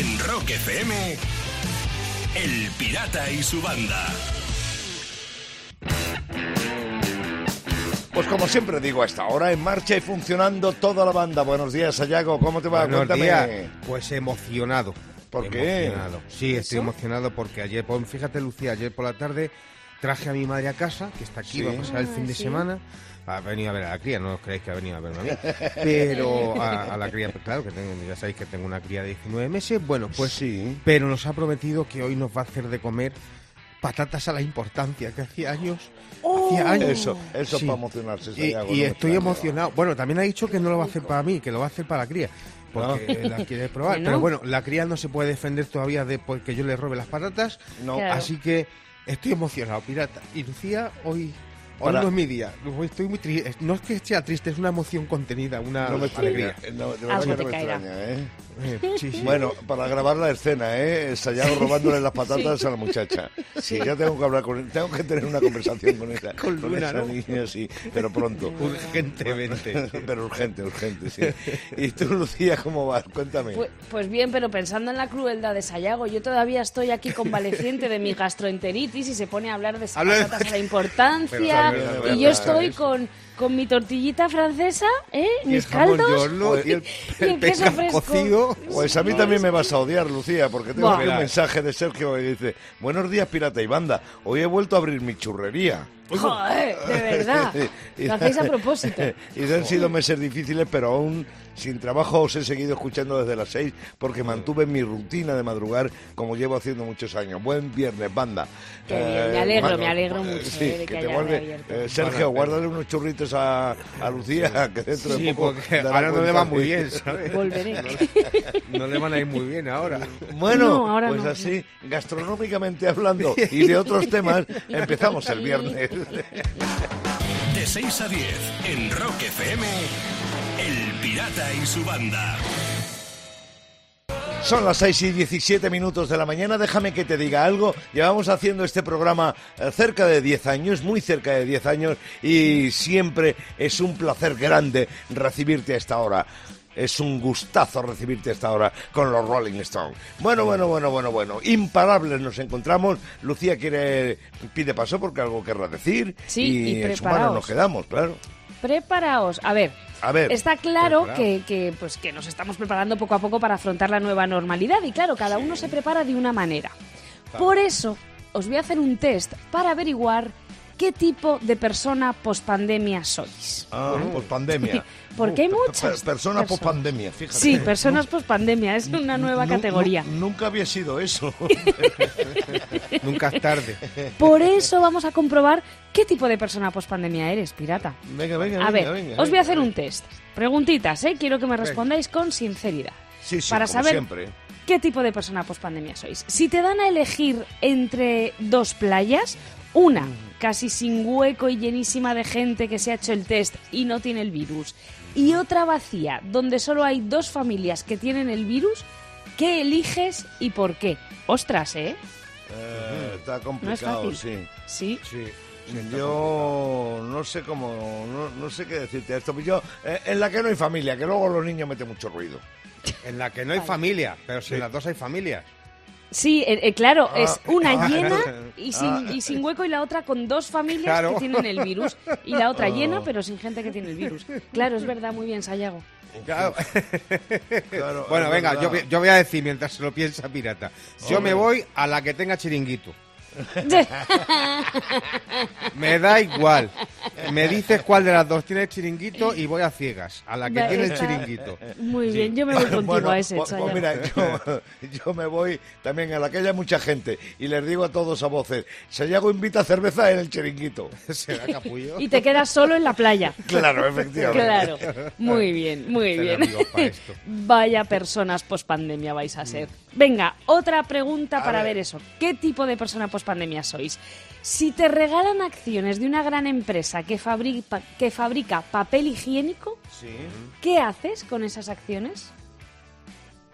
En Rock FM, El Pirata y su banda. Pues como siempre digo, a esta hora en marcha y funcionando toda la banda. Buenos días, Sayago, ¿cómo te va? Buenos Cuéntame. días. Pues emocionado. ¿Por qué? Emocionado. Sí, estoy emocionado porque ayer, pues, fíjate Lucía, ayer por la tarde traje a mi madre a casa, que está aquí, Sí. va a pasar el Ah, fin de sí. semana. Ha venido a ver a la cría, no os creéis que ha venido a verme a mí. Pero a, a la cría, pues, claro, que tengo, ya sabéis que tengo una cría de 19 meses. Bueno, pues Sí. Pero nos ha prometido que hoy nos va a hacer de comer patatas a la importancia, que hacía años. Hacía años. Eso, eso Sí. para emocionarse, Y, y no estoy emocionado. Bueno, también ha dicho que no lo va a hacer para mí, que lo va a hacer para la cría. Porque la quiere probar. Pero bueno, la cría no se puede defender todavía de porque yo le robe las patatas. No, Claro. Así que estoy emocionado, pirata. Y Lucía, hoy, hoy Para- no es mi día. Estoy muy triste. No es que sea triste, es una emoción contenida, una no me alegría. No, de verdad Algo que no te me extraña, ¿eh? Eh, sí, sí. Bueno, para grabar la escena, ¿eh? Sayago robándole las patatas a la muchacha. Sí, ya tengo que hablar con Tengo que tener una conversación con esa, Con Luna, esa ¿no? niña, sí, pero pronto. Urgentemente. pero urgente, urgente, sí. ¿Y tú, Lucía, cómo vas? Cuéntame. Pues, pues bien, pero pensando en la crueldad de Sayago, yo todavía estoy aquí convaleciente de mi gastroenteritis y se pone a hablar de de- patatas a la Pero y yo estoy con, con mi tortillita francesa, ¿eh? Mis caldos. yorlo y el, y el el queso pescado fresco. cocido. Pues a mí también me vas a odiar, Lucía, porque tengo aquí un mensaje de Sergio que dice Buenos días, pirata y banda. Hoy he vuelto a abrir mi churrería. Joder, de verdad. Lo hacéis a propósito. Y han sido meses difíciles, pero aún sin trabajo os he seguido escuchando desde las seis porque mantuve mi rutina de madrugar como llevo haciendo muchos años. Buen viernes, banda. Qué bien, me alegro, bueno, me alegro eh, mucho, sí, eh, de que que te haya guarde- reabierto. eh, Sergio, guárdale unos churritos a, a Lucía, que dentro Sí, de poco. ahora no le cuenta va muy bien, ¿sabes? Volveré. No le van a ir muy bien ahora. Bueno, No, ahora pues no. así, gastronómicamente hablando y de otros temas, empezamos el viernes. De 6 a 10, en Rock FM, El Pirata y su banda. Son las 6 y 17 minutos de la mañana. Déjame que te diga algo. Llevamos haciendo este programa eh, cerca de 10 años, muy cerca de 10 años, y siempre es un placer grande recibirte a esta hora. Es un gustazo recibirte a esta hora con los Rolling Stones. Bueno, bueno, bueno, bueno, bueno. Imparables nos encontramos. Lucía quiere pide paso porque algo querrá decir. Sí, y, y en su mano nos quedamos, claro. Preparaos. A ver, A ver. Está claro que, que, pues, que nos estamos preparando poco a poco para afrontar la nueva normalidad y claro, cada uno se prepara de una manera. Por eso os voy a hacer un test para averiguar qué tipo de persona pospandemia sois. Ah, pues pandemia. Porque hay muchas per- Personas post pandemia, fíjate. Sí, personas pospandemia, es una nueva Nu- nu- categoría. nunca había sido eso. Nunca es tarde. Por eso vamos a comprobar qué tipo de persona pospandemia eres, pirata. venga, venga, A ver, venga, venga, os voy a hacer un test. Preguntitas, ¿eh? Quiero que me respondáis con sinceridad. Sí, sí, para como saber siempre. qué tipo de persona pospandemia sois. Si te dan a elegir entre dos playas, una casi sin hueco y llenísima de gente que se ha hecho el test y no tiene el virus, y otra vacía donde solo hay dos familias que tienen el virus, ¿qué eliges y por qué? Ostras, ¿eh? Eh, está No es complicado, fácil. sí. Sí. Sí. Yo no sé cómo, no, no sé qué decirte esto. Yo, eh, en la que no hay familia, que luego los niños meten mucho ruido. En la que no hay familia, pero si en las dos hay familias. Sí, eh, eh, claro, Ah, es una ah, llena y sin, y sin hueco y la otra con dos familias Claro. que tienen el virus y la Ah. otra llena pero sin gente que tiene el virus. Claro, es verdad, muy bien, Sayago. Claro. Claro, Bueno, venga, yo, voy- yo voy a decir mientras se lo piensa Pirata. Yo me voy a la que tenga chiringuito. Me da igual. Me dices cuál de las dos tiene el chiringuito y voy a ciegas. A la que tiene el está- chiringuito. Muy bien, yo me voy contigo Bueno, a ese, pues, pues mira, yo, yo me voy también a la que haya mucha gente y les digo a todos a voces, Sayago invita cerveza en el chiringuito. Será capullo. Y te quedas solo en la playa. Claro, efectivamente. Claro, muy bien, muy Tener bien. amigos para esto. Vaya personas pospandemia vais a ser. Venga, otra pregunta A para ver. ver eso. ¿Qué tipo de persona pospandemia sois? Si te regalan acciones de una gran empresa que fabrica, que fabrica papel higiénico, Sí. ¿qué haces con esas acciones?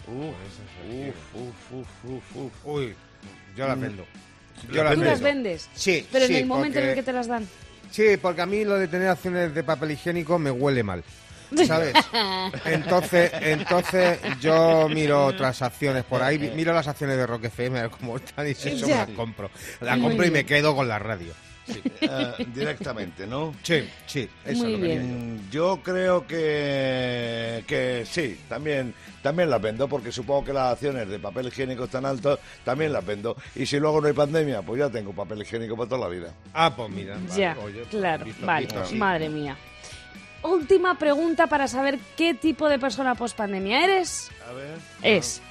Uf, uf, uf, uf, uf. Uy, yo las vendo. Yo ¿Las ¿Tú las vendo. vendes? Sí, Pero sí, en el momento en el porque- que te las dan. Sí, porque a mí lo de tener acciones de papel higiénico me huele mal. ¿Sabes? Entonces, entonces yo miro otras acciones por ahí, miro las acciones de Rock FM, a ver cómo están y si eso me las compro. La Muy compro y me quedo con la radio. Eh, directamente, ¿no? Sí, sí, eso Muy es lo que bien. yo. Yo creo que, que sí, también, también las vendo, porque supongo que las acciones de papel higiénico están altas, también las vendo. Y si luego no hay pandemia, pues ya tengo papel higiénico para toda la vida. Ah, pues mira. vale, Ya, oye, pues claro, visto, vale, visto así. madre mía. Última pregunta para saber qué tipo de persona pospandemia eres. A ver. Es,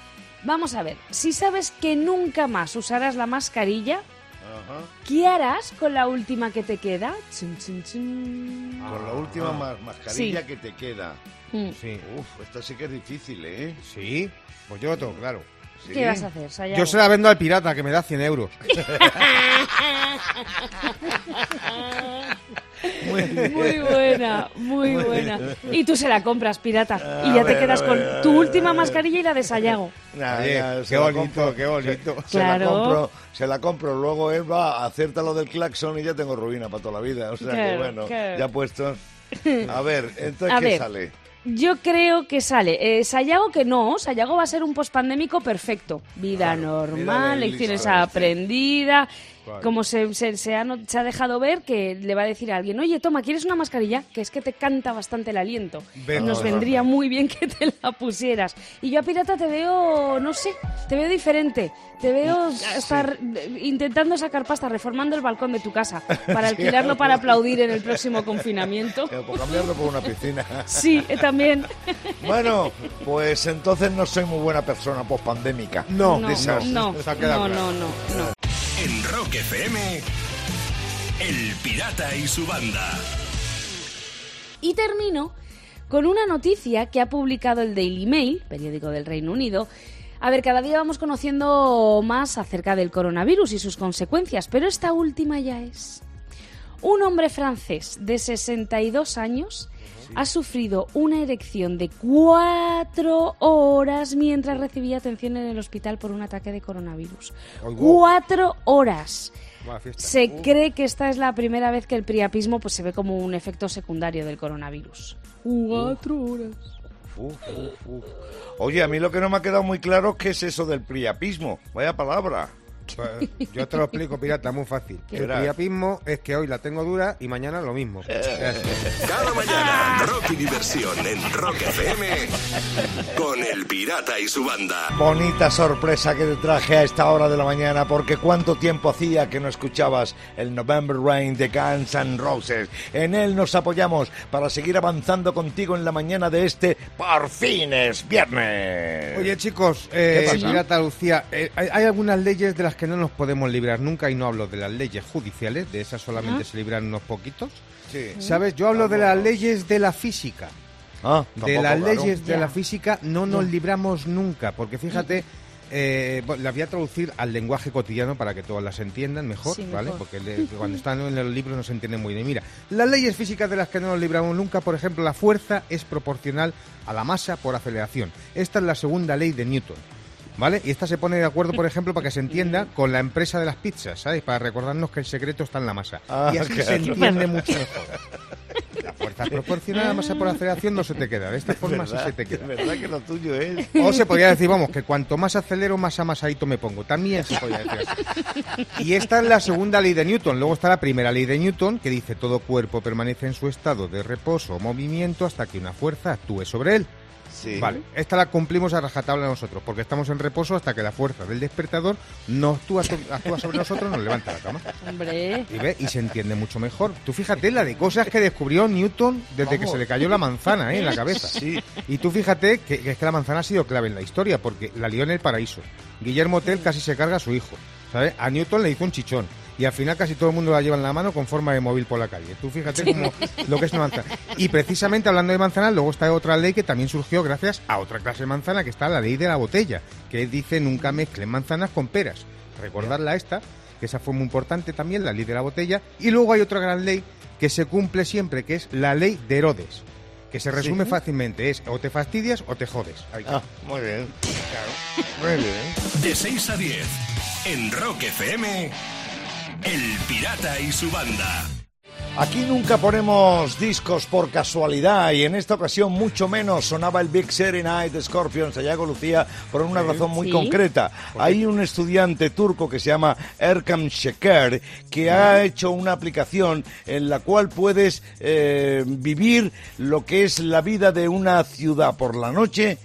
vamos a ver, si sabes que nunca más usarás la mascarilla, Ajá. ¿qué harás con la última que te queda? Chun, chun, chun. Con la última ma- mascarilla que te queda. Mm. Sí, Uf, esta sí que es difícil, ¿eh? sí, pues yo lo tengo claro. Sí. ¿Qué vas a hacer, Sayago? Yo se la vendo al pirata, que me da 100 euros. Muy buena, muy buena. Y tú se la compras, pirata. Y A ya te quedas con ver, tu ver, última ver. mascarilla y la de Sayago. Nah, Oye, ya, qué bonito, compro, qué bonito. Se, se Claro. la compro, se la compro. Luego él va a lo del claxon y ya tengo ruina para toda la vida. O sea que bueno, claro. ya puestos. A ver, entonces, A ¿qué ver. sale? Yo creo que sale. Eh, Sayago que no. Sayago va a ser un pospandémico perfecto. Vida Claro, normal, lecciones aprendidas. Claro. Como se, se, se ha, no- se ha dejado ver que le va a decir a alguien, oye, toma, ¿quieres una mascarilla? Que es que te canta bastante el aliento. Ven- Nos Ah, vendría muy bien que te la pusieras. Y yo a Pirata te veo, no sé, te veo diferente. Te veo estar intentando sacar pasta, reformando el balcón de tu casa para alquilarlo para aplaudir en el próximo confinamiento. Por cambiarlo por una piscina. Sí, eh, también. Bueno, pues entonces no soy muy buena persona post-pandémica. No, No, no, no, no, no, no. En Rock FM, El Pirata y su banda. Y termino con una noticia que ha publicado el Daily Mail, periódico del Reino Unido. A ver, cada día vamos conociendo más acerca del coronavirus y sus consecuencias, pero esta última ya es. Un hombre francés de 62 años ha sufrido una erección de cuatro horas mientras recibía atención en el hospital por un ataque de coronavirus. Cuatro horas. Se cree que esta es la primera vez que el priapismo pues, se ve como un efecto secundario del coronavirus. Cuatro horas. Uf, uf, uf. Oye, a mí lo que no me ha quedado muy claro es qué es eso del priapismo. Vaya palabra. Pues, yo te lo explico, pirata, muy fácil. ¿Qué El priapismo es que hoy la tengo dura y mañana lo mismo. Cada mañana, rock y diversión en Rock FM con El Pirata y su banda. Bonita sorpresa que te traje a esta hora de la mañana, porque cuánto tiempo hacía que no escuchabas el November Rain de Guns N' Roses. En él nos apoyamos para seguir avanzando contigo en la mañana de este Por fin es viernes. Oye, chicos, eh, ¿Qué pasa? pirata Lucía, eh, hay, hay algunas leyes de las que no nos podemos librar nunca y no hablo de las leyes judiciales, de esas solamente se libran unos poquitos. Sí. ¿Sabes? Yo hablo de las leyes de la física. Ah, de las claro. leyes de Ya. la física no nos libramos nunca, porque fíjate, eh, las voy a traducir al lenguaje cotidiano para que todas las entiendan mejor, Sí, ¿vale? mejor. Porque le- cuando están en los libros no se entiende muy bien. Mira, las leyes físicas de las que no nos libramos nunca, por ejemplo, la fuerza es proporcional a la masa por aceleración. Esta es la segunda ley de Newton. ¿Vale? Y esta se pone de acuerdo, por ejemplo, para que se entienda con la empresa de las pizzas, ¿sabes? Para recordarnos que el secreto está en la masa. Ah, y así claro. se entiende mucho mejor. La fuerza es proporcional a la masa por aceleración no se te queda. De esta forma se te queda. Es verdad que lo tuyo es. O se podría decir, vamos, que cuanto más acelero, más amasadito me pongo. También se podría decir así. Y esta es la segunda ley de Newton. Luego está la primera ley de Newton, que dice todo cuerpo permanece en su estado de reposo o movimiento hasta que una fuerza actúe sobre él. Sí. Vale, esta la cumplimos a rajatabla nosotros, porque estamos en reposo hasta que la fuerza del despertador no actúa, actúa sobre nosotros, nos levanta la cama. Hombre. Y ve, y se entiende mucho mejor. Tú fíjate la de cosas que descubrió Newton desde que se le cayó la manzana ¿eh? en la cabeza. Sí. Y tú fíjate que, que es que la manzana ha sido clave en la historia, porque la lió en el paraíso. Guillermo Tell casi se carga a su hijo. ¿sabes? A Newton le hizo un chichón. Y al final casi todo el mundo la lleva en la mano con forma de móvil por la calle. Tú fíjate como lo que es una manzana. Y precisamente hablando de manzanas, luego está otra ley que también surgió gracias a otra clase de manzana, que está la ley de la botella, que dice nunca mezclen manzanas con peras. Recordarla esta, que esa fue muy importante también, la ley de la botella. Y luego hay otra gran ley que se cumple siempre, que es la ley de Herodes, que se resume fácilmente, es o te fastidias o te jodes. Ahí está. Ah, muy bien. Muy bien. De 6 a 10 en Rock FM, El Pirata y su banda. Aquí nunca ponemos discos por casualidad y en esta ocasión mucho menos sonaba el Big City Night de Scorpions, Sayago Lucía, por una razón muy Sí. concreta. Hay un estudiante turco que se llama Erkam Şeker que ha hecho una aplicación en la cual puedes eh, vivir lo que es la vida de una ciudad por la noche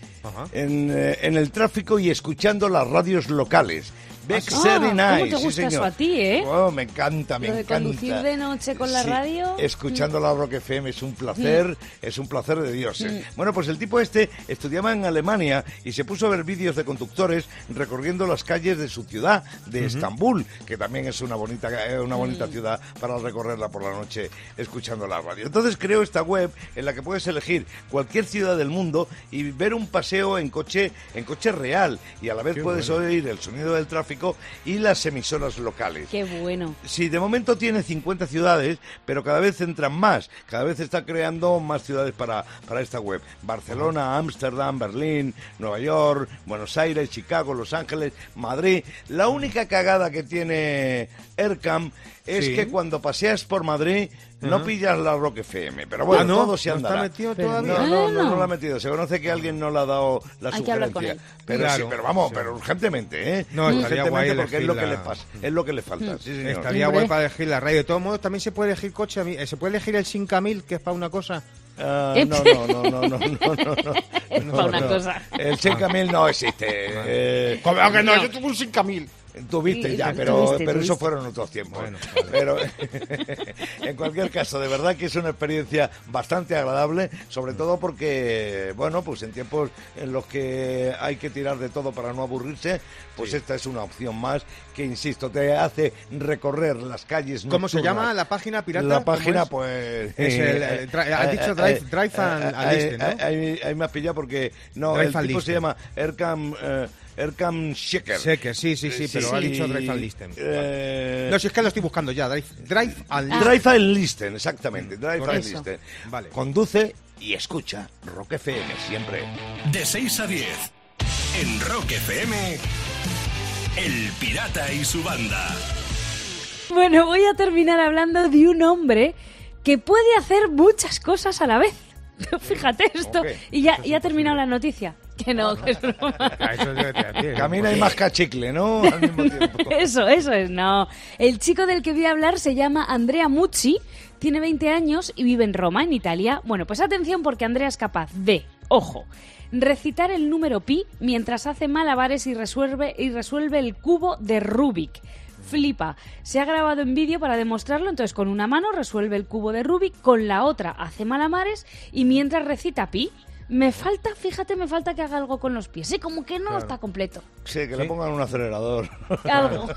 en, eh, en el tráfico y escuchando las radios locales. Big Ah, City ¿cómo Night, te sí, gusta eso señor. a ti, eh? Oh, me encanta, me Lo de encanta. conducir de noche con la Sí, radio. Mm. Escuchando la Rock FM es un placer, es un placer de dioses. Bueno, pues el tipo este estudiaba en Alemania y se puso a ver vídeos de conductores recorriendo las calles de su ciudad, de Estambul, que también es una bonita, eh, una bonita Mm. ciudad para recorrerla por la noche escuchando la radio. Entonces creo esta web en la que puedes elegir cualquier ciudad del mundo y ver un paseo en coche, en coche real y a la vez puedes oír el sonido del tráfico y las emisoras locales. Qué bueno. Sí, de momento tiene 50 ciudades, pero cada vez entran más. Cada vez está creando más ciudades para, para esta web. Barcelona, Ámsterdam, Berlín, Nueva York, Buenos Aires, Chicago, Los Ángeles, Madrid. La única cagada que tiene Aircam es que cuando paseas por Madrid no pillas la Rock FM. Pero bueno, ah, todo se andará. ¿No está metido todavía? No, no, no, no, la ha ah. metido. Se conoce que alguien no le ha dado la Hay sugerencia. Pero, sí, pero vamos, pero urgentemente, ¿eh? No, urgentemente guay porque es lo que la... pasa, es lo que les falta. Mm. Sí, señor. Estaría guay para elegir la radio. De todos modos, también se puede elegir coche, se puede elegir el 5000 que es para una cosa. Uh, no, no, no, no, no, no, no, Es no, para una cosa. El 5000 ah. no existe. Eh, aunque no, yo tuve un 5000. Tuviste Sí, ya, pero, tuviste, pero eso tuviste. fueron otros tiempos. Bueno, Pero en cualquier caso, de verdad que es una experiencia bastante agradable, sobre todo porque, bueno, pues en tiempos en los que hay que tirar de todo para no aburrirse, pues esta es una opción más que, insisto, te hace recorrer las calles ¿Cómo se llama la página pirata? La ¿Cómo página, es? pues... Es el, eh, has dicho drive- drive and- and listen, ¿no? Ahí, ahí me has pillado porque... No, Drive el tipo se llama Erkam... eh, Erkam Sheker. Sé que sí, sí, sí, pero ha dicho Drive and Listen. Eh, No, si es que lo estoy buscando ya. Drive, drive and Listen. Drive and Listen, exactamente. Drive and Eso. Listen. Vale. Conduce y escucha Rock FM siempre. De 6 a 10. En Rock FM. El Pirata y su banda. Bueno, voy a terminar hablando de un hombre que puede hacer muchas cosas a la vez. Fíjate esto. Y ya, ya ha terminado la noticia. Que no, que es broma. Camina y masca chicle, ¿no? Al mismo tiempo. Eso, eso es, no. El chico del que voy a hablar se llama Andrea Mucci, tiene 20 años y vive en Roma, en Italia. Bueno, pues atención porque Andrea es capaz de, ojo, recitar el número pi mientras hace malabares y resuelve, y resuelve el cubo de Rubik. Flipa. Se ha grabado en vídeo para demostrarlo, entonces con una mano resuelve el cubo de Rubik, con la otra hace malabares y mientras recita pi, me falta, fíjate, me falta que haga algo con los pies. Sí, como que no está completo. Sí, que le pongan un acelerador. Algo.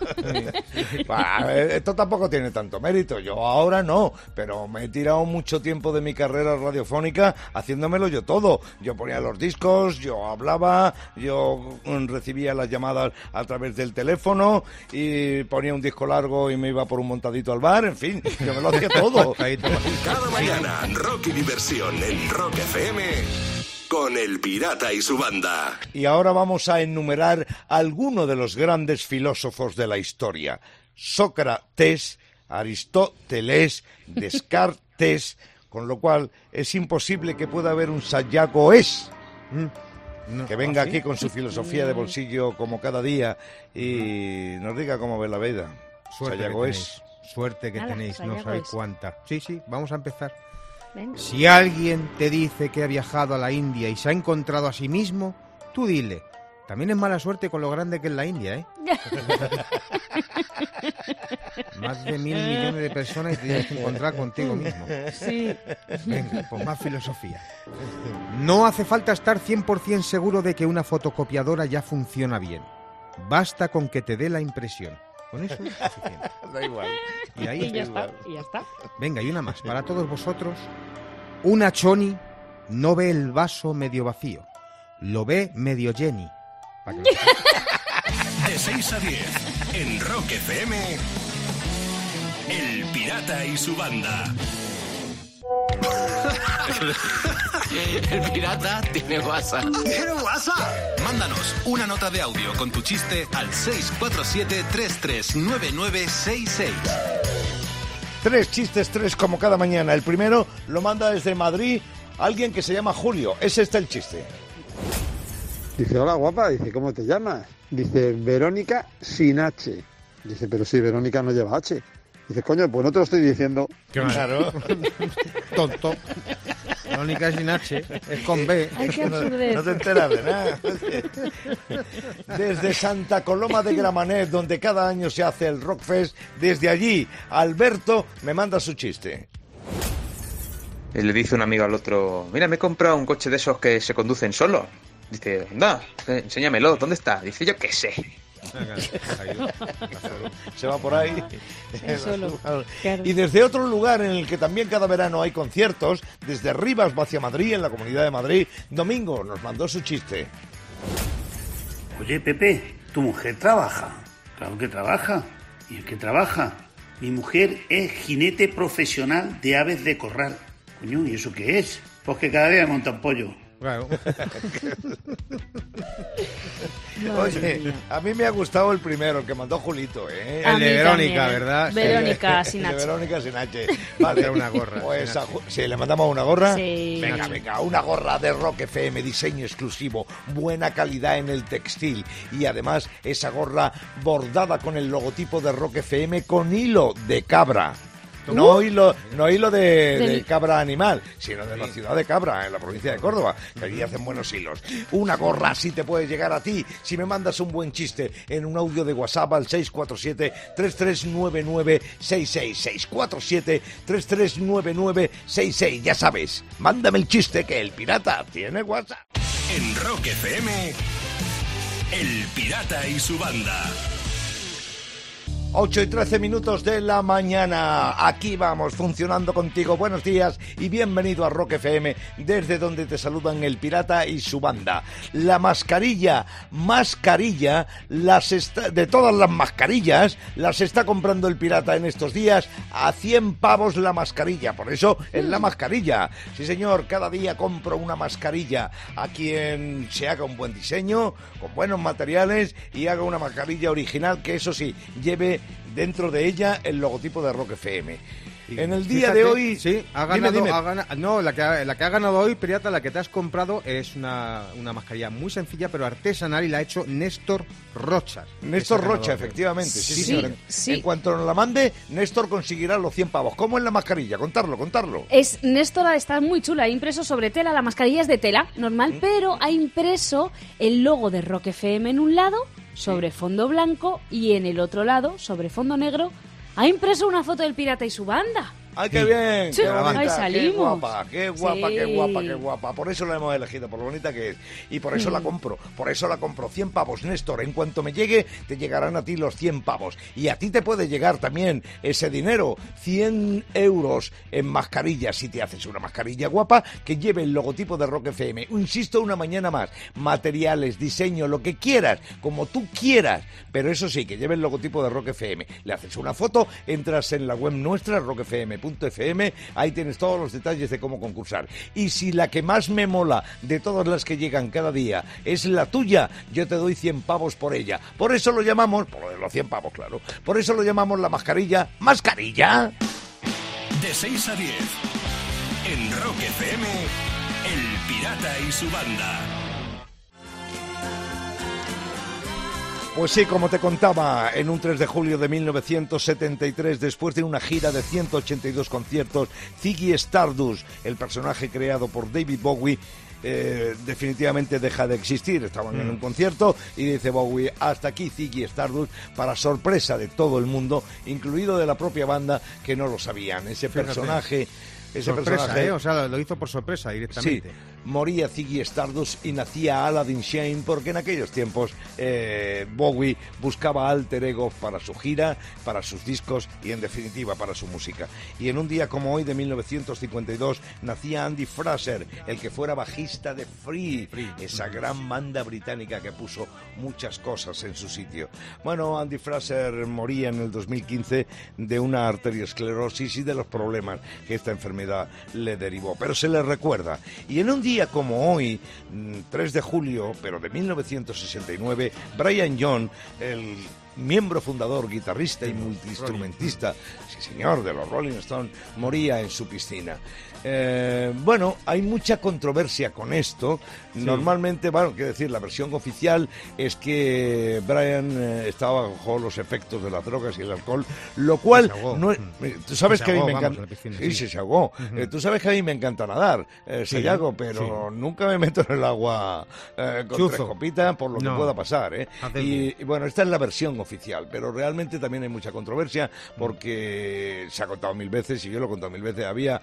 Esto tampoco tiene tanto mérito. Yo ahora no, pero me he tirado mucho tiempo de mi carrera radiofónica haciéndomelo yo todo. Yo ponía los discos, yo hablaba, yo mm, recibía las llamadas a través del teléfono y ponía un disco largo y me iba por un montadito al bar. En fin, yo me lo hacía todo. Cada mañana, rock y diversión en Rock FM. Con el Pirata y su banda. Y ahora vamos a enumerar algunos de los grandes filósofos de la historia. Sócrates, Aristóteles, Descartes, con lo cual es imposible que pueda haber un Sayago es No. que venga ¿Ah, sí? aquí con su filosofía de bolsillo como cada día y nos diga cómo ve la vida. Sayago es. Suerte que tenéis, no sabéis cuánta. Sí, sí, vamos a empezar. Venga. Si alguien te dice que ha viajado a la India y se ha encontrado a sí mismo, tú dile. También es mala suerte con lo grande que es la India, ¿eh? Más de mil millones de personas y te tienes que encontrar contigo mismo. Sí. Venga, pues más filosofía. No hace falta estar 100% seguro de que una fotocopiadora ya funciona bien. Basta con que te dé la impresión. Con eso es suficiente. Da igual. Y ahí Y ya está. está, y ya está. Venga, y una más. Para todos vosotros, una choni no ve el vaso medio vacío, lo ve medio Jenny. Para que lo- De 6 a 10. En Rock FM. El Pirata y su banda. El pirata tiene WhatsApp. ¿Tiene WhatsApp? Mándanos una nota de audio con tu chiste al 647-339966. Tres chistes, tres como cada mañana. El primero lo manda desde Madrid alguien que se llama Julio. Es este el chiste. Dice, hola guapa, dice, ¿cómo te llamas? Dice, Verónica sin H. Dice, pero si Verónica no lleva H. Dice, coño, pues no te lo estoy diciendo. Claro. Tonto. Verónica sin H, es con B. Ay, qué absurdez. No te enteras de nada. Desde Santa Coloma de Gramanet, donde cada año se hace el Rockfest, desde allí, Alberto me manda su chiste. Y le dice un amigo al otro, mira, me he comprado un coche de esos que se conducen solos. Dice, anda, enséñamelo, ¿dónde está? Dice, yo qué sé. Se va por ahí. Es solo, claro. Y desde otro lugar en el que también cada verano hay conciertos, desde Rivas hacia Madrid, en la Comunidad de Madrid, Domingo nos mandó su chiste. Oye, Pepe, ¿tu mujer trabaja? Claro que trabaja. ¿Y el que trabaja? Mi mujer es jinete profesional de aves de corral. Coño, ¿y eso qué es? Pues que cada día monta un pollo. Claro. Oye, a mí me ha gustado el primero, el que mandó Julito, ¿eh? A El de Verónica, también. ¿verdad? Verónica sin de H. Verónica sin H. Vale. Una gorra, Pues a sí, le mandamos una gorra. Sí. Venga, venga, una gorra de Rock FM, diseño exclusivo, buena calidad en el textil y además esa gorra bordada con el logotipo de Rock FM con hilo de cabra. No hilo, no hilo de, cabra animal, sino de la ciudad de Cabra, en la provincia de Córdoba, que allí hacen buenos hilos. Una gorra así te puede llegar a ti si me mandas un buen chiste en un audio de WhatsApp al 647-3399-66. 647-3399-66. Ya sabes, mándame el chiste que el pirata tiene WhatsApp. En Rock FM, El Pirata y su banda. 8 y 13 minutos de la mañana. Aquí vamos, funcionando contigo. Buenos días y bienvenido a Rock FM, desde donde te saludan el pirata y su banda. La mascarilla, mascarilla, las está- de todas las mascarillas, las está comprando el pirata en estos días a 100 pavos la mascarilla. Por eso es la mascarilla. Sí, señor, cada día compro una mascarilla a quien se haga un buen diseño, con buenos materiales y haga una mascarilla original que eso sí, lleve dentro de ella el logotipo de Rock FM. En el día Fíjate, de hoy... Sí, ha ganado. dime. ha gana- no, la que, ha, la que ha ganado hoy, Pirata, la que te has comprado es una, una mascarilla muy sencilla, pero artesanal y la ha hecho Néstor Rochas. Néstor Rocha, efectivamente. Sí, Sí, señor. Sí. En cuanto nos la mande, Néstor conseguirá los 100 pavos. ¿Cómo es la mascarilla? Contarlo, contarlo. Es Néstor, está muy chula, ha impreso sobre tela, la mascarilla es de tela, Mm. normal, pero ha impreso el logo de Rock FM en un lado, sobre fondo blanco, y en el otro lado, sobre fondo negro, ha impreso una foto del pirata y su banda. ¡Ay, qué bien! Sí, ¡Qué ahí bonita! ¡Qué salimos. guapa! ¡Qué guapa, Sí. qué guapa, qué guapa! Por eso la hemos elegido, por lo bonita que es. Y por eso la Mm. compro. Por eso la compro. 100 pavos, Néstor. En cuanto me llegue, te llegarán a ti los 100 pavos. Y a ti te puede llegar también ese dinero. 100 euros en mascarillas. Si te haces una mascarilla guapa, que lleve el logotipo de Rock FM. Insisto, una mañana más. Materiales, diseño, lo que quieras. Como tú quieras. Pero eso sí, que lleve el logotipo de Rock FM. Le haces una foto, entras en la web nuestra, rockfm.fm, ahí tienes todos los detalles de cómo concursar. Y si la que más me mola de todas las que llegan cada día es la tuya, yo te doy 100 pavos por ella. Por eso lo llamamos, por lo de los 100 pavos, claro, por eso lo llamamos la mascarilla, mascarilla. De 6 a 10. En Rock FM, El Pirata y su banda. Pues sí, como te contaba, en un 3 de julio de 1973, después de una gira de 182 conciertos, Ziggy Stardust, el personaje creado por David Bowie, eh, definitivamente deja de existir. Estaban en un concierto y dice Bowie, hasta aquí Ziggy Stardust, para sorpresa de todo el mundo, incluido de la propia banda, que no lo sabían. Ese Fíjate. personaje... Ese sorpresa, personaje ¿eh? O sea, lo hizo por sorpresa Sí, directamente. Moría Ziggy Stardust y nacía Aladdin Shane porque en aquellos tiempos eh, Bowie buscaba alter ego para su gira, para sus discos y en definitiva para su música. Y en un día como hoy de 1952 nacía Andy Fraser, el que fuera bajista de Free, esa gran banda británica que puso muchas cosas en su sitio. Bueno, Andy Fraser moría en el 2015 de una arteriosclerosis y de los problemas que esta enfermedad le derivó, pero se le recuerda. Y en un día como hoy, mm, 3 de julio, pero de 1969, Brian John, el miembro fundador, guitarrista y multiinstrumentista, sí señor, de los Rolling Stones, moría en su piscina. Eh, bueno, hay mucha controversia con esto. Normalmente, bueno, quiero decir, la versión oficial es que Brian eh, estaba bajo los efectos de las drogas y el alcohol, lo cual no es- Mm. eh, tú sabes que a mí me encanta, sí, sí. se ahogó. Eh, tú sabes que a mí me encanta nadar, eh, Sí, Sayago, pero sí. nunca me meto en el agua con Chuzo. tres copitas por lo que No. pueda pasar, Y, y bueno, esta es la versión oficial, pero realmente también hay mucha controversia porque se ha contado mil veces y yo lo he contado mil veces. Había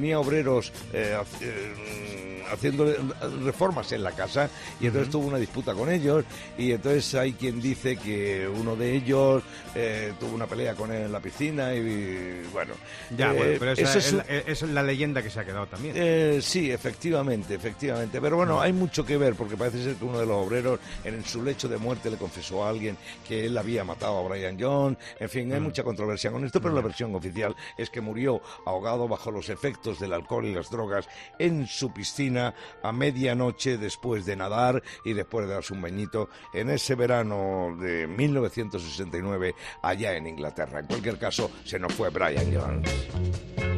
tenía obreros eh, eh, haciendo reformas en la casa y entonces tuvo una disputa con ellos y entonces hay quien dice que uno de ellos eh, tuvo una pelea con él en la piscina y, bueno, Ya, bueno, pero esa es, la- es la leyenda que se ha quedado también. sí, efectivamente, efectivamente. Pero bueno, hay mucho que ver porque parece ser que uno de los obreros en su lecho de muerte le confesó a alguien que él había matado a Brian John. En fin, hay mucha controversia con esto, pero la versión oficial es que murió ahogado bajo los efectos del alcohol y las drogas en su piscina a medianoche después de nadar y después de darse un bañito en ese verano de 1969 allá en Inglaterra. En cualquier caso, se nos fue Brian Jones.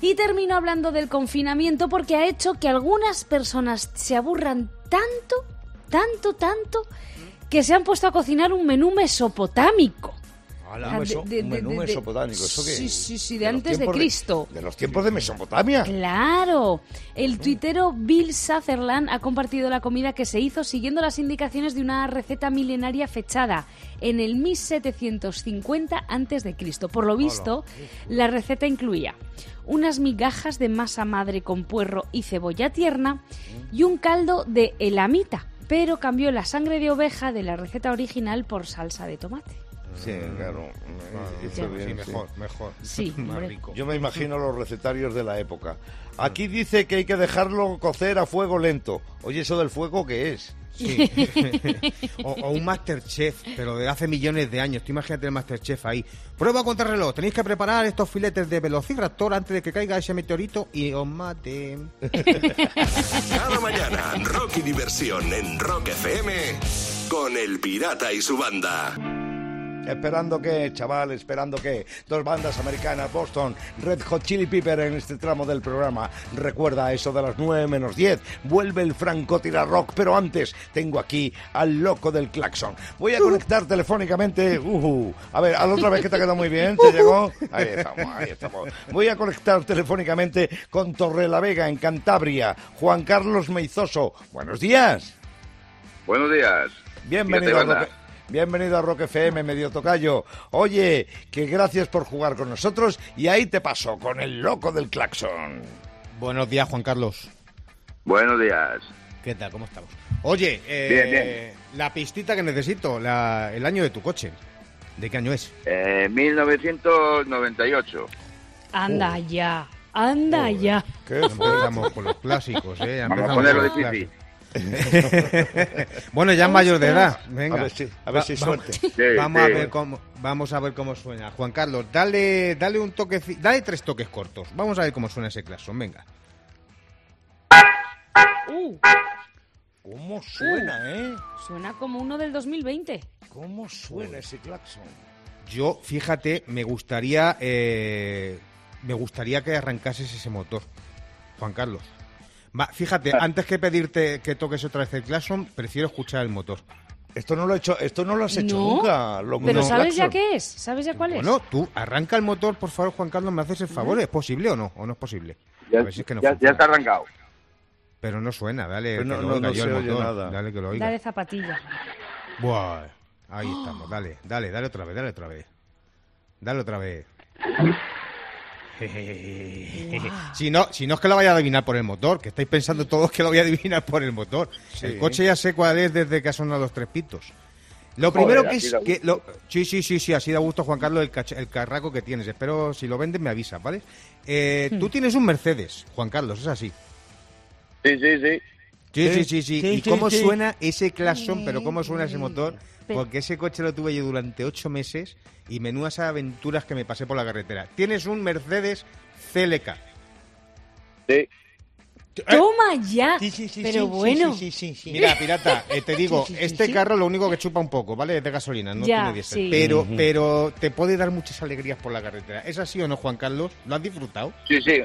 Y termino hablando del confinamiento porque ha hecho que algunas personas se aburran tanto, tanto, tanto, que se han puesto a cocinar un menú mesopotámico. Ala, Ah, un, meso- de- de- un menú de- de- mesopotámico, ¿eso qué Sí, sí, sí, de antes de Cristo. De, los tiempos de Mesopotamia. Claro, el tuitero Bill Sutherland ha compartido la comida que se hizo siguiendo las indicaciones de una receta milenaria fechada en el 1750 a.C. Por lo visto, la receta incluía unas migajas de masa madre con puerro y cebolla tierna y un caldo de elamita, pero cambió la sangre de oveja de la receta original por salsa de tomate. Sí, claro. hizo Ya. bien, Sí, mejor, mejor. Sí, Más hombre. rico. Yo me imagino los recetarios de la época. Aquí dice que hay que dejarlo cocer a fuego lento. Oye, ¿eso del fuego qué es? Sí. o, o un Masterchef, pero de hace millones de años. Tú imagínate el Masterchef ahí. Prueba contra reloj. Tenéis que preparar estos filetes de velociraptor antes de que caiga ese meteorito y os mate. Cada mañana, rock y diversión en Rock FM con El Pirata y su banda. Esperando que, chaval, esperando que dos bandas americanas, Boston, Red Hot Chili Pepper en este tramo del programa. Recuerda eso de las 9 menos 10. Vuelve el Franco Tira Rock, pero antes tengo aquí al loco del claxon. Voy a conectar telefónicamente. ujú. A ver, a la otra vez que te ha quedado muy bien, ¿te llegó? Ahí estamos, ahí estamos. Voy a conectar telefónicamente con Torrelavega en Cantabria. Juan Carlos Meizoso. Buenos días. Buenos días. Bienvenido Bienvenido a Rock FM, medio tocayo. Oye, que gracias por jugar con nosotros y ahí te paso con el loco del claxon. Buenos días, Juan Carlos. Buenos días. ¿Qué tal? ¿Cómo estamos? Oye, eh, Bien, bien. la pistita que necesito, la- el año de tu coche. ¿De qué año es? Eh, 1998. Anda ya, anda ya. ¿Qué Empezamos con los clásicos, ¿eh? Vamos a ponerlo difícil. clásicos. bueno, ya es mayor de edad. Venga. A ver si, a ver si hay Va- suerte. Sí, Vamos a ver cómo vamos a ver cómo suena. Juan Carlos, dale dale un toque, dale tres toques cortos. Vamos a ver cómo suena ese claxon, venga. Uh, ¿Cómo suena, eh? suena como uno del 2020. ¿Cómo suena ese claxon? Yo, fíjate, me gustaría eh, me gustaría que arrancases ese motor, Juan Carlos. Va, fíjate, antes que pedirte que toques otra vez el claxon, prefiero escuchar el motor. Esto no lo he hecho, esto no lo has hecho No, nunca, Pero ¿sabes ya qué es? ¿Sabes ya cuál es? Bueno, tú arranca el motor, por favor, Juan Carlos, me haces el favor. ¿Es posible o no? ¿O no es posible? Ya, A ver si es que no ya- ya está arrancado. Pero no suena, dale Pero no- que lo no- oiga no yo se el oye motor. nada. Dale que lo oiga. Dale zapatilla. Buah, ahí estamos, dale, dale, dale otra vez, dale otra vez. Dale otra vez. Si no, si no es que lo vaya a adivinar por el motor, que estáis pensando todos que lo voy a adivinar por el motor. Sí. El coche ya sé cuál es desde que ha sonado los tres pitos. Lo Joder, primero que es que lo- sí, sí, sí, sí, así da gusto Juan Carlos el, el carraco que tienes. Espero si lo vendes me avisas, ¿vale? Eh, Tú tienes un Mercedes, Juan Carlos, es así. Sí, sí, sí. Sí, sí, sí, sí. Sí, ¿Y sí, cómo sí. suena ese claxon? Pero cómo suena ese motor? Porque ese coche lo tuve yo durante ocho meses y menudas aventuras que me pasé por la carretera. Tienes un Mercedes CLK. Sí. Toma ya. Sí, sí, sí, Pero sí, bueno. sí, sí, sí, sí. Mira, pirata, eh, te digo, Sí, sí, sí, este sí. carro lo único que chupa un poco, ¿vale? Es de gasolina, no Ya, tiene diésel. sí. Pero, pero te puede dar muchas alegrías por la carretera. ¿Es así o no, Juan Carlos? ¿Lo has disfrutado? Sí, sí.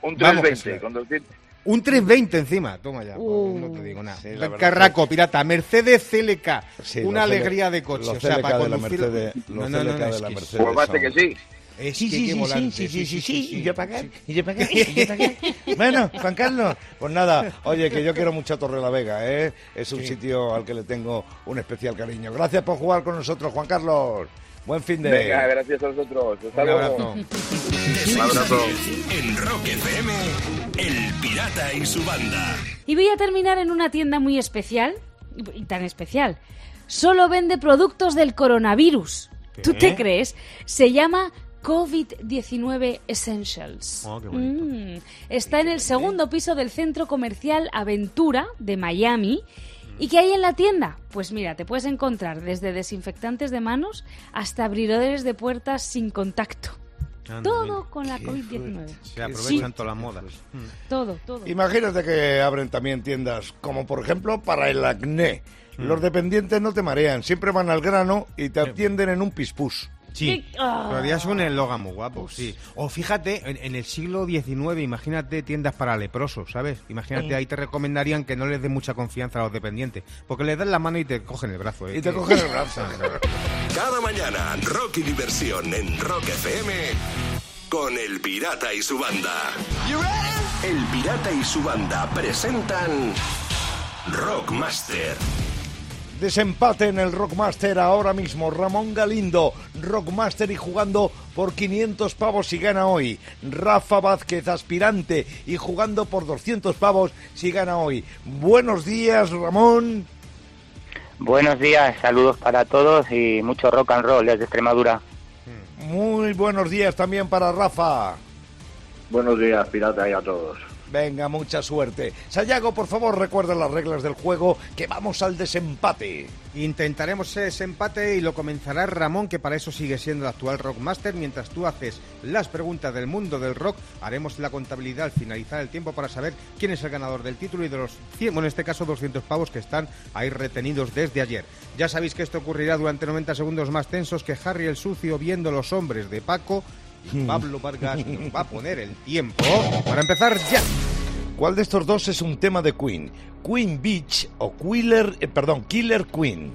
Un Vamos, que 320 sí. con 200. Un 320 encima, toma ya, Uh. no te digo nada. Sí, Carraco, pirata, Mercedes CLK, Sí, una alegría de coche. los o sea, CLK para de la conducir... Mercedes, los CLK de es la que Mercedes. Pues que sí. Es Sí, que sí, sí, sí, sí, sí, sí, y yo para acá, y yo para acá, y yo para acá. Bueno, Juan Carlos, pues nada, oye, que yo quiero mucho a Torre la Vega, ¿eh? Es un sitio al que le tengo un especial cariño. Gracias por jugar con nosotros, Juan Carlos. Buen fin de... Venga, gracias a vosotros. Hasta Un luego. abrazo. De seis a abrazo. 10, en Rock FM, El Pirata y su banda. Y voy a terminar en una tienda muy especial, y tan especial. Solo vende productos del coronavirus. ¿Tú te crees? Se llama COVID-19 Essentials. Oh, qué bonito. Mm. Está en el segundo piso del centro comercial Aventura de Miami. ¿Y qué hay en la tienda? Pues mira, te puedes encontrar desde desinfectantes de manos hasta abridores de puertas sin contacto. Todo con la Qué COVID-19. Se aprovechan Sí. todas las modas. Todo, todo. Imagínate que abren también tiendas como por ejemplo para el acné. Los dependientes no te marean, siempre van al grano y te atienden en un pispús. Sí, ¿Qué? Ah. todavía es un eslogan muy guapo, sí. O fíjate, en, en el siglo XIX, imagínate tiendas para leprosos, ¿sabes? Imagínate, ahí te recomendarían que no les dé mucha confianza a los dependientes, porque les das la mano y te cogen el brazo. ¿eh? Y te cogen el brazo. Cada mañana, Rock y Diversión en Rock FM con El Pirata y su banda. El Pirata y su banda presentan Rockmaster. Desempate en el Rockmaster ahora mismo. Ramón Galindo, Rockmaster y jugando por 500 pavos si gana hoy. Rafa Vázquez, aspirante y jugando por 200 pavos si gana hoy. Buenos días, Ramón. Buenos días, saludos para todos y mucho rock and roll desde Extremadura. Muy buenos días también para Rafa. Buenos días, pirata, y a todos. Venga, mucha suerte. Sayago, por favor, recuerda las reglas del juego, que vamos al desempate. Intentaremos ese desempate y lo comenzará Ramón, que para eso sigue siendo el actual Rockmaster. Mientras tú haces las preguntas del mundo del rock, haremos la contabilidad al finalizar el tiempo para saber quién es el ganador del título y de los 100, bueno, en este caso 200 pavos que están ahí retenidos desde ayer. Ya sabéis que esto ocurrirá durante 90 segundos más tensos que Harry el Sucio viendo los hombres de Paco. Y Pablo Vargas nos va a poner el tiempo para empezar ya. ¿Cuál de estos dos es un tema de Queen? ¿Queen Beach o Killer, eh, perdón, Killer Queen?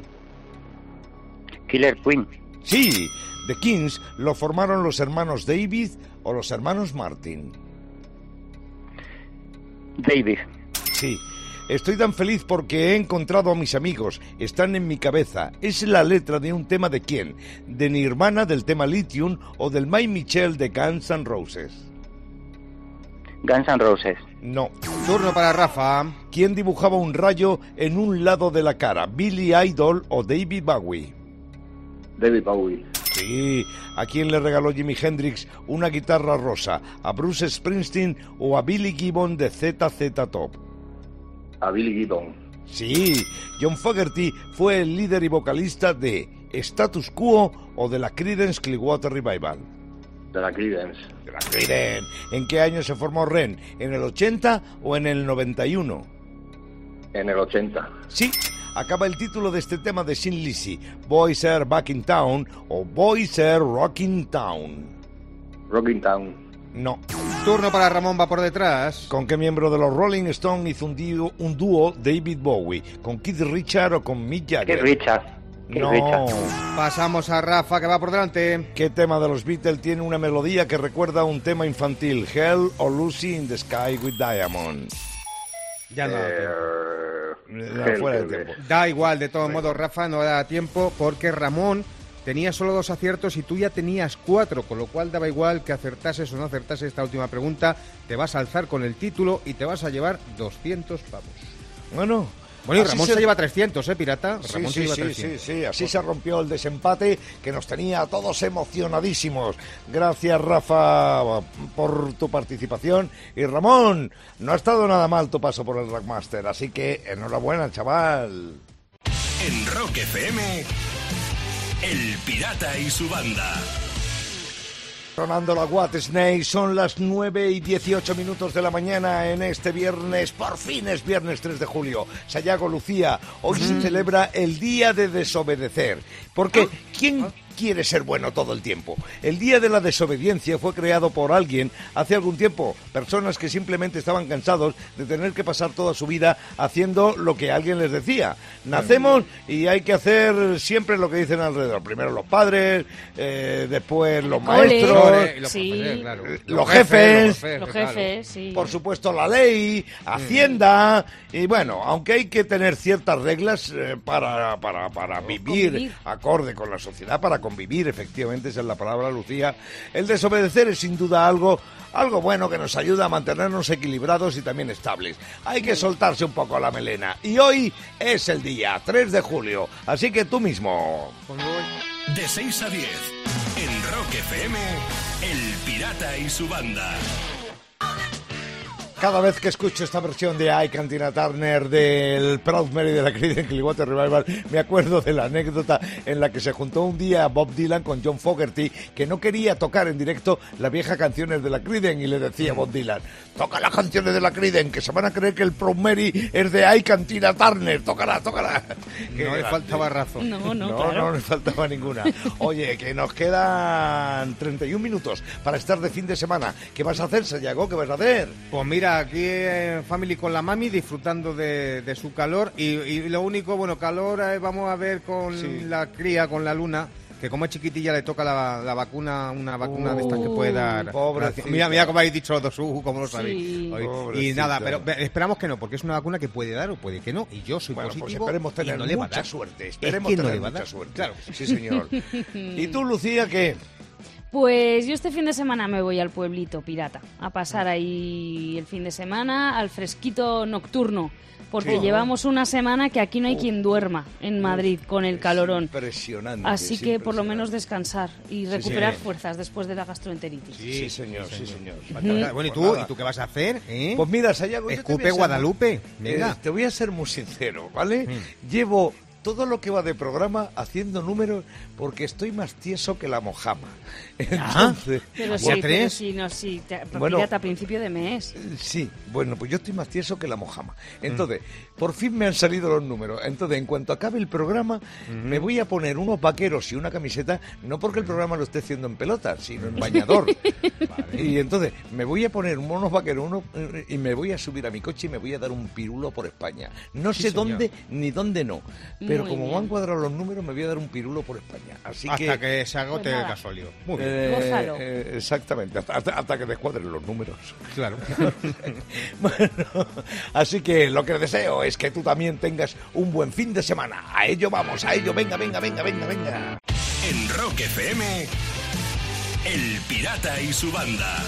Killer Queen, Sí, The Kings lo formaron los hermanos David o los hermanos Martin. David, Sí, estoy tan feliz porque he encontrado a mis amigos, están en mi cabeza. Es la letra de un tema de quién? ¿De Nirvana del tema Lithium o del My Michel de Guns N' Roses? Guns N' Roses, No. Turno para Rafa. ¿Quién dibujaba un rayo en un lado de la cara? ¿Billy Idol o David Bowie? David Bowie. Sí, ¿a quién le regaló Jimi Hendrix una guitarra rosa? ¿A Bruce Springsteen o a Billy Gibbon de ZZ Top? A Billy Gibbon. Sí, John Fogerty fue el líder y vocalista de Status Quo o de la Creedence Clearwater Revival. De la Creedence. De la Creedence. ¿En qué año se formó Ren? ¿En el 80 o en el 91? En el 80. Sí, acaba el título de este tema de Sin Lizzy, Boys Are Back in Town o Boys Are Rocking Town. Rocking Town. No. Turno para Ramón va por detrás. ¿Con qué miembro de los Rolling Stones hizo un dúo, un dúo David Bowie? ¿Con Keith Richard o con Mick Keith Jagger? Richards, Keith No. Richards, Pasamos a Rafa, que va por delante. ¿Qué tema de los Beatles tiene una melodía que recuerda a un tema infantil? Hell o Lucy in the Sky with Diamond. Ya no. da tiempo. Eh, fuera de tiempo. Da igual, de todos modos, Rafa, no da tiempo porque Ramón tenía solo dos aciertos y tú ya tenías cuatro, con lo cual daba igual que acertases o no acertases esta última pregunta, te vas a alzar con el título y te vas a llevar 200 pavos. Bueno. Bueno, y Ramón se... lleva 300, ¿eh, pirata? Sí, Ramón sí, se lleva sí, 300. sí, sí, así se rompió el desempate que nos tenía a todos emocionadísimos. Gracias, Rafa, por tu participación. Y Ramón, no ha estado nada mal tu paso por el Rackmaster, así que enhorabuena, chaval. En Rock FM, El Pirata y su banda. Sonando la What Snake, son las 9 y 18 minutos de la mañana en este viernes, por fin es viernes 3 de julio. Sayago Lucía, hoy se celebra el Día de Desobedecer. Porque, ¿quién quiere ser bueno todo el tiempo? El Día de la Desobediencia fue creado por alguien hace algún tiempo. Personas que simplemente estaban cansados de tener que pasar toda su vida haciendo lo que alguien les decía. Nacemos y hay que hacer siempre lo que dicen alrededor. Primero los padres, eh, después los maestros, los Sí. profesores, claro. Los jefes, Los jefes, sí. por supuesto la ley, Hacienda, y bueno, aunque hay que tener ciertas reglas eh, para, para, para vivir convivir. acorde con la sociedad, para convivir, efectivamente, esa es la palabra, Lucía, el desobedecer es sin duda algo, algo bueno que nos ayuda a mantenernos equilibrados y también estables. Hay que soltarse un poco la melena. Y hoy es el día, 3 de julio, así que tú mismo... De 6 a 10, en Rock FM, El Pirata y su banda. Cada vez que escucho esta versión de I Cantina Turner del Proud Mary de la Clearwater Revival, me acuerdo de la anécdota en la que se juntó un día Bob Dylan con John Fogerty, que no quería tocar en directo las viejas canciones de la Creedence y le decía a Bob Dylan, toca las canciones de la Creedence, que se van a creer que el Proud Mary es de I Cantina Turner, tócala, tócala. Qué No le faltaba razón. No, no, No, claro. no le faltaba ninguna. Oye, que nos quedan 31 minutos para estar de fin de semana. ¿Qué vas a hacer, Sayago? ¿Qué vas a hacer? Pues mira, aquí en Family con la mami disfrutando de, de su calor y, y lo único, bueno, calor eh, vamos a ver con Sí. la cría, con la luna, que como es chiquitilla le toca la, la vacuna, una vacuna de estas que puede dar. pobrecita. Mira, mira cómo habéis dicho los dos, uh, cómo lo sabéis. Sí. Y nada, pero esperamos que no, porque es una vacuna que puede dar o puede que no. Y yo soy Bueno, pues positivo. esperemos y tener no le va a mucha dar. suerte. Es Esperemos que no le va a mucha suerte. Claro. Sí, señor. ¿Y tú, Lucía, qué? Pues yo este fin de semana me voy al pueblito pirata a pasar ahí el fin de semana al fresquito nocturno. Porque Sí. llevamos una semana que aquí no hay quien duerma en Madrid con el calorón. Impresionante. Así es que por lo menos descansar y recuperar sí. fuerzas después de la gastroenteritis. Sí, señor, sí, señor. Bueno, ¿y Pues tú, nada. ¿y tú qué vas a hacer? eh? Pues mira, Sayago, yo te voy a Escupe ser- Guadalupe. Venga. Eh, te voy a ser muy sincero, ¿vale? Llevo todo lo que va de programa haciendo números porque estoy más tieso que la mojama. Entonces, Pero ¿A sí, pero sí, no, sí, te- Bueno. a principio de mes. Sí, bueno, pues yo estoy más tieso que la mojama. Entonces, por fin me han salido los números. Entonces, en cuanto acabe el programa, me voy a poner unos vaqueros y una camiseta, no porque el programa lo esté haciendo en pelota, sino en bañador. Y entonces, me voy a poner unos vaqueros uno, y me voy a subir a mi coche y me voy a dar un pirulo por España. No sé señor. dónde ni dónde no, pero Muy como me bien. han cuadrado los números, me voy a dar un pirulo por España. Así Hasta que... que se agote Pues el nada. gasolio. Muy bien. eh, Gózalo. eh, exactamente, hasta, hasta- hasta que descuadren los números. Claro. Bueno, así que lo que deseo es que tú también tengas un buen fin de semana. A ello vamos, a ello, venga, venga, venga, venga, venga. En Rock FM, El Pirata y su banda.